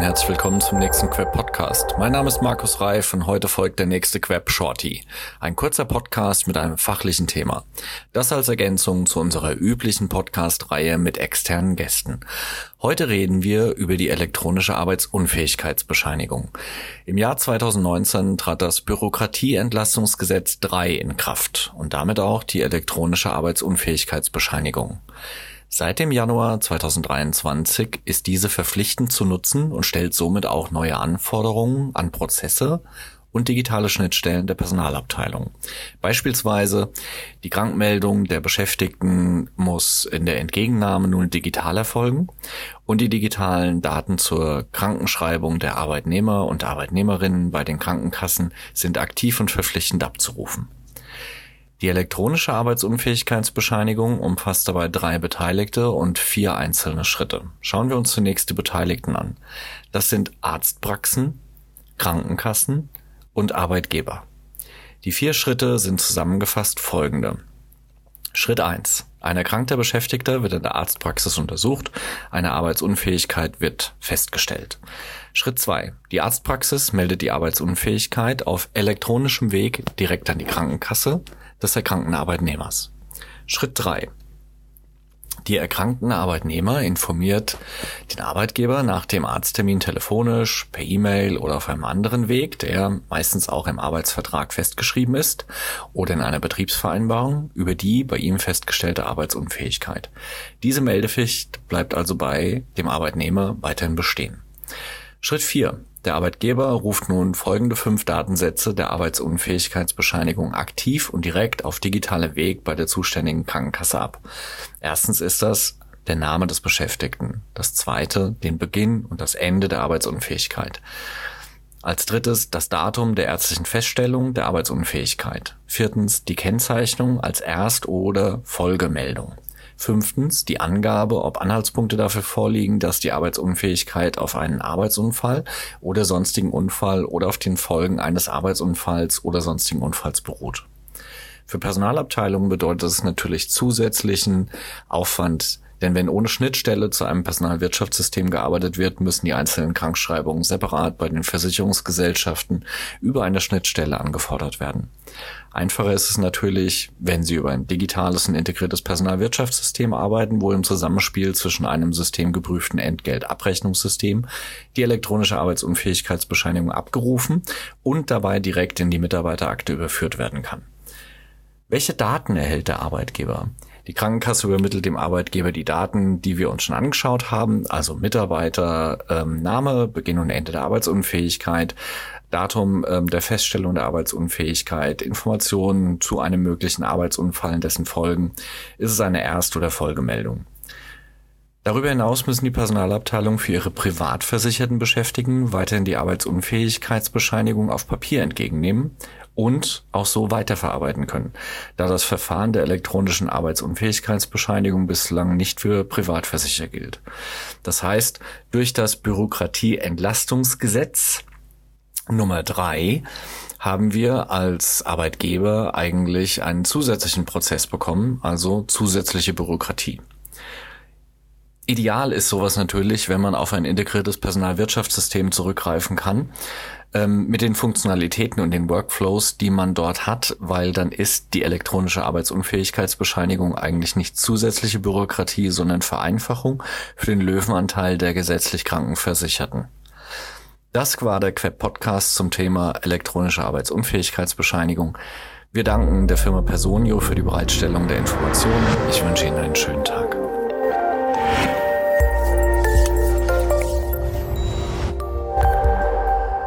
herzlich willkommen zum nächsten Queb Podcast. Mein Name ist Markus Reif und heute folgt der nächste Queb Shorty. Ein kurzer Podcast mit einem fachlichen Thema. Das als Ergänzung zu unserer üblichen Podcast-Reihe mit externen Gästen. Heute reden wir über die elektronische Arbeitsunfähigkeitsbescheinigung. Im Jahr 2019 trat das Bürokratieentlastungsgesetz 3 in Kraft und damit auch die elektronische Arbeitsunfähigkeitsbescheinigung. Seit dem Januar 2023 ist diese verpflichtend zu nutzen und stellt somit auch neue Anforderungen an Prozesse und digitale Schnittstellen der Personalabteilung. Beispielsweise die Krankmeldung der Beschäftigten muss in der Entgegennahme nun digital erfolgen und die digitalen Daten zur Krankenschreibung der Arbeitnehmer und Arbeitnehmerinnen bei den Krankenkassen sind aktiv und verpflichtend abzurufen. Die elektronische Arbeitsunfähigkeitsbescheinigung umfasst dabei drei Beteiligte und vier einzelne Schritte. Schauen wir uns zunächst die Beteiligten an. Das sind Arztpraxen, Krankenkassen und Arbeitgeber. Die vier Schritte sind zusammengefasst folgende. Schritt eins: Ein erkrankter Beschäftigter wird in der Arztpraxis untersucht, eine Arbeitsunfähigkeit wird festgestellt. Schritt zwei: Die Arztpraxis meldet die Arbeitsunfähigkeit auf elektronischem Weg direkt an die Krankenkasse des erkrankten Arbeitnehmers. Schritt drei: Die erkrankten Arbeitnehmer informiert den Arbeitgeber nach dem Arzttermin telefonisch, per E-Mail oder auf einem anderen Weg, der meistens auch im Arbeitsvertrag festgeschrieben ist oder in einer Betriebsvereinbarung über die bei ihm festgestellte Arbeitsunfähigkeit. Diese Meldepflicht bleibt also bei dem Arbeitnehmer weiterhin bestehen. Schritt vier: der Arbeitgeber ruft nun folgende fünf Datensätze der Arbeitsunfähigkeitsbescheinigung aktiv und direkt auf digitalem Weg bei der zuständigen Krankenkasse ab. Erstens ist das der Name des Beschäftigten. Das zweite den Beginn und das Ende der Arbeitsunfähigkeit. Als drittes das Datum der ärztlichen Feststellung der Arbeitsunfähigkeit. Viertens die Kennzeichnung als Erst- oder Folgemeldung. Fünftens die Angabe, ob Anhaltspunkte dafür vorliegen, dass die Arbeitsunfähigkeit auf einen Arbeitsunfall oder sonstigen Unfall oder auf den Folgen eines Arbeitsunfalls oder sonstigen Unfalls beruht. Für Personalabteilungen bedeutet es natürlich zusätzlichen Aufwand, denn wenn ohne Schnittstelle zu einem Personalwirtschaftssystem gearbeitet wird, müssen die einzelnen Krankschreibungen separat bei den Versicherungsgesellschaften über eine Schnittstelle angefordert werden. Einfacher ist es natürlich, wenn Sie über ein digitales und integriertes Personalwirtschaftssystem arbeiten, wo im Zusammenspiel zwischen einem systemgeprüften Entgeltabrechnungssystem die elektronische Arbeitsunfähigkeitsbescheinigung abgerufen und dabei direkt in die Mitarbeiterakte überführt werden kann. Welche Daten erhält der Arbeitgeber? Die Krankenkasse übermittelt dem Arbeitgeber die Daten, die wir uns schon angeschaut haben, also Mitarbeiter, ähm, Name, Beginn und Ende der Arbeitsunfähigkeit, Datum ähm, der Feststellung der Arbeitsunfähigkeit, Informationen zu einem möglichen Arbeitsunfall und dessen Folgen, ist es eine Erst- oder Folgemeldung. Darüber hinaus müssen die Personalabteilungen für ihre privat versicherten Beschäftigten weiterhin die Arbeitsunfähigkeitsbescheinigung auf Papier entgegennehmen und auch so weiterverarbeiten können, da das Verfahren der elektronischen Arbeitsunfähigkeitsbescheinigung bislang nicht für Privatversicherer gilt. Das heißt, durch das Bürokratieentlastungsgesetz Nummer drei haben wir als Arbeitgeber eigentlich einen zusätzlichen Prozess bekommen, also zusätzliche Bürokratie. Ideal ist sowas natürlich, wenn man auf ein integriertes Personalwirtschaftssystem zurückgreifen kann, ähm, mit den Funktionalitäten und den Workflows, die man dort hat, weil dann ist die elektronische Arbeitsunfähigkeitsbescheinigung eigentlich nicht zusätzliche Bürokratie, sondern Vereinfachung für den Löwenanteil der gesetzlich Krankenversicherten. Das war der Queb Podcast zum Thema elektronische Arbeitsunfähigkeitsbescheinigung. Wir danken der Firma Personio für die Bereitstellung der Informationen. Ich wünsche Ihnen einen schönen Tag.